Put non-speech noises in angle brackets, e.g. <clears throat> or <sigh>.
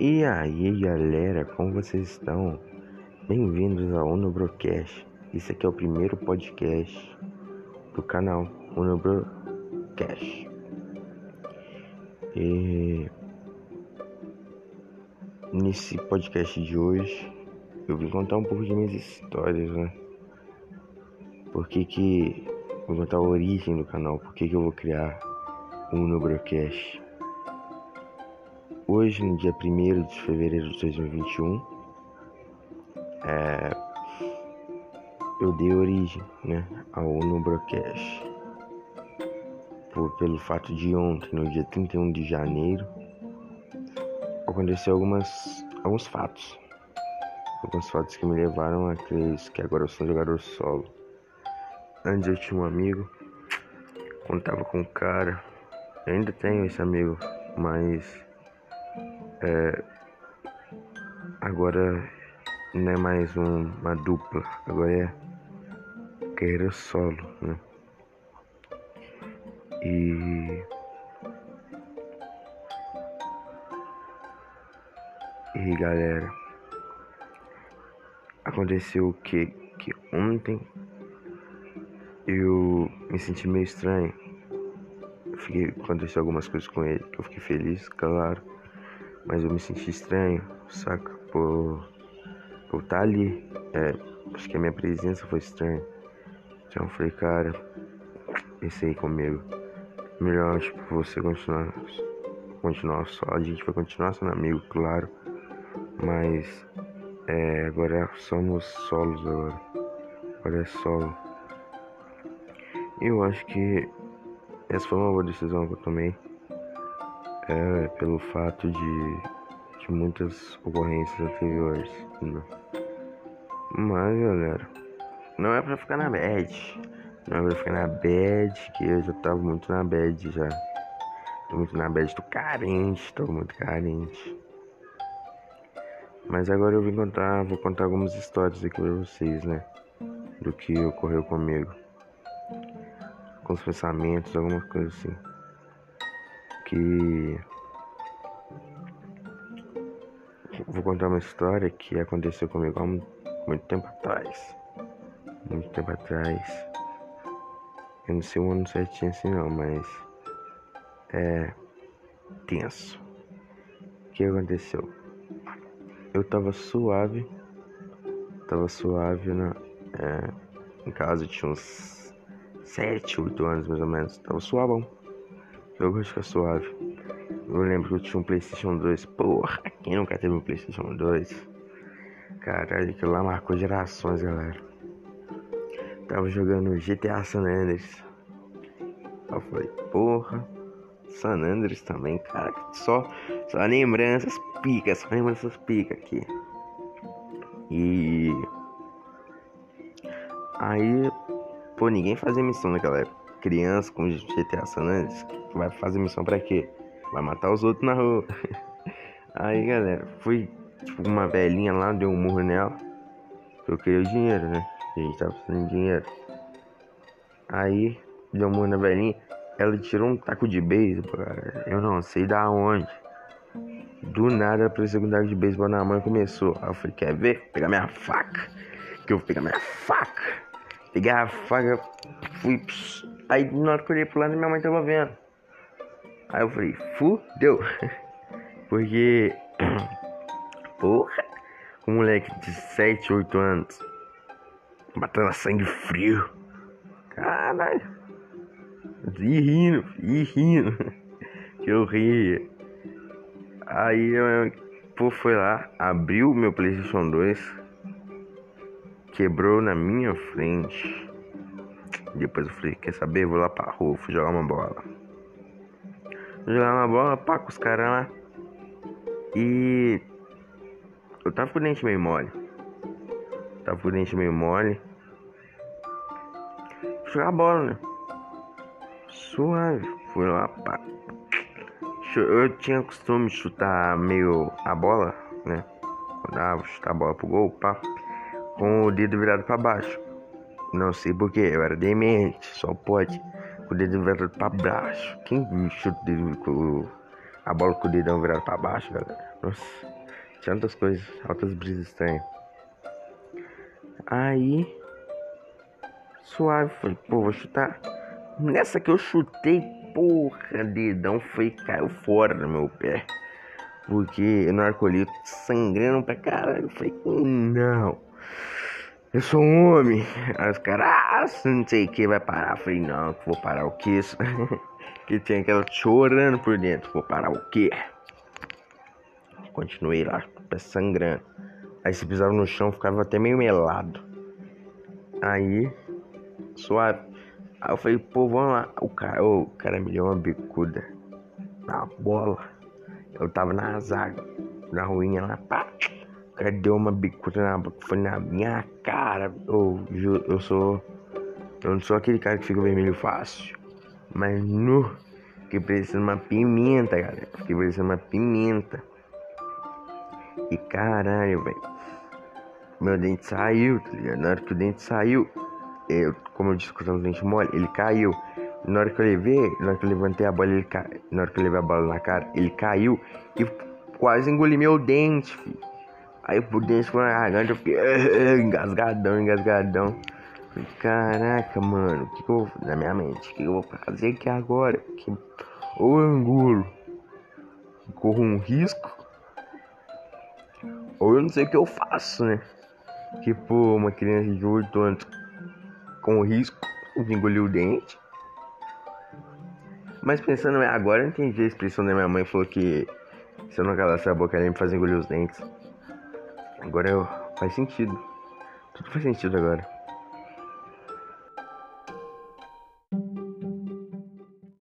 E aí galera, como vocês estão? Bem-vindos ao Unobrocast. Esse aqui é o primeiro podcast do canal Unobrocast. E nesse podcast de hoje eu vim contar um pouco de minhas histórias, né? Por que que vou contar a origem do canal, por que que eu vou criar o Unobrocast. Hoje, no dia 1 de fevereiro de 2021, é, eu dei origem né, ao Nubrocast. Por, pelo fato de ontem, no dia 31 de janeiro, aconteceu algumas, alguns fatos. Alguns fatos que me levaram a crer que agora eu sou um jogador solo. Antes eu tinha um amigo, contava com um cara, eu ainda tenho esse amigo, mas é, agora não é mais um, uma dupla, agora é carreira solo, né? E e galera, aconteceu o que que ontem eu me senti meio estranho. Fiquei, aconteceu algumas coisas com ele que eu fiquei feliz, claro. Mas eu me senti estranho, saca? Por, por estar tá ali. É, acho que a minha presença foi estranha. Então eu falei, cara, pensei comigo. Melhor, tipo, você continuar, continuar só. A gente vai continuar sendo amigo, claro. Mas é, agora somos solos agora. Agora é solo. Eu acho que essa foi uma boa decisão que eu tomei é pelo fato de, de muitas ocorrências anteriores. Né? Mas galera, não é pra ficar na bad. Não é pra ficar na bad, que eu já tava muito na bad já. Tô muito na bad, tô carente, tô muito carente. Mas agora eu vim contar, vou contar algumas histórias aqui pra vocês, né? Do que ocorreu comigo. Com os pensamentos, alguma coisa assim que vou contar uma história que aconteceu comigo há muito tempo atrás. Muito tempo atrás. Eu não sei o ano certinho assim não, mas é tenso. O que aconteceu? Eu tava suave, tava suave na, é, em casa, tinha uns 7, 8 anos mais ou menos, tava suavão. Eu gosto de ficar suave. Eu lembro que eu tinha um Playstation 2. Porra, quem nunca teve um Playstation 2? Caralho, aquilo lá marcou gerações, galera. Tava jogando GTA San Andreas. Eu falei, porra, San Andreas também, cara. Só, só lembranças picas, só lembranças picas aqui. E. Aí, pô, ninguém fazia missão naquela época criança com GTA San Andreas, vai fazer missão pra quê? Vai matar os outros na rua. <laughs> Aí, galera, fui tipo uma velhinha lá, deu um murro nela. Eu queria o dinheiro, né? A gente tava precisando de dinheiro. Aí, deu um murro na velhinha. Ela tirou um taco de beisebol, cara. Eu não sei da onde. Do nada, apareceu um taco de beisebol na mão e começou. Aí eu falei, quer ver? Pegar minha faca. Que eu vou pegar minha faca. Peguei a faca, fui. Aí na hora que eu olhei pro lado, minha mãe tava vendo. Aí eu falei, fudeu. <laughs> Porque. <clears throat> Porra! Um moleque de 7, 8 anos. Matando a sangue frio. Caralho. E rindo, e rindo. <laughs> que eu ria. Aí eu pô, foi lá, abriu meu Playstation 2 quebrou na minha frente. Depois eu falei, quer saber? Vou lá pra rua, fui jogar uma bola. Jogar uma bola, pá, com os caras lá. E eu tava com o dente meio mole. Tava com o dente meio mole. Fui jogar bola, né? Suave. Fui lá, pá. Eu tinha costume de chutar meio a bola, né? Quando chutar a bola pro gol, pá com o dedo virado para baixo. Não sei porquê, eu era demente, só pode. Com o dedo virado para baixo. Quem chuta com a bola com o dedão virado para baixo, galera? Nossa, tinha outras coisas, altas brisas estranhas. Aí, suave, falei, pô, vou chutar. Nessa que eu chutei, porra, dedão foi caiu fora do meu pé. Porque no arcolito sangrando pra caralho. Falei, não. Eu sou um homem. Aí os caras, ah, não sei o que vai parar. Falei, não, vou parar o que? <laughs> que tinha aquela chorando por dentro. Vou parar o quê? Continuei lá, pé sangrando. Aí se pisava no chão, ficava até meio melado. Aí, suave. Aí eu falei, pô, vamos lá. O cara, o cara me deu uma bicuda na bola. Eu tava na zaga, na ruinha lá, pá. O cara deu uma bicuda na foi na minha cara. Eu, eu, sou. Eu não sou aquele cara que fica vermelho fácil. Mas no. Fiquei parecendo uma pimenta, galera. Fiquei parecendo uma pimenta. E caralho, velho. Meu dente saiu, tá ligado? Na hora que o dente saiu, eu, como eu disse que eu tava dente mole, ele caiu. Na hora que eu levei, na hora que eu levantei a bola, ele caiu. Na hora que eu levei a bola na cara, ele caiu e quase engoli meu dente, filho. Aí o dente foi na garganta, eu fiquei <laughs> engasgadão, engasgadão. Caraca, mano, o que, que eu vou na minha mente? O que, eu vou fazer aqui agora? Que, ou eu engulo, corro um risco, ou eu não sei o que eu faço, né? Tipo, uma criança de 8 anos com risco de engolir o dente. Mas pensando agora, eu entendi a expressão da minha mãe falou que se eu não calasse a boca, ela ia me fazer engolir os dentes. Agora eu, faz sentido. Tudo faz sentido agora.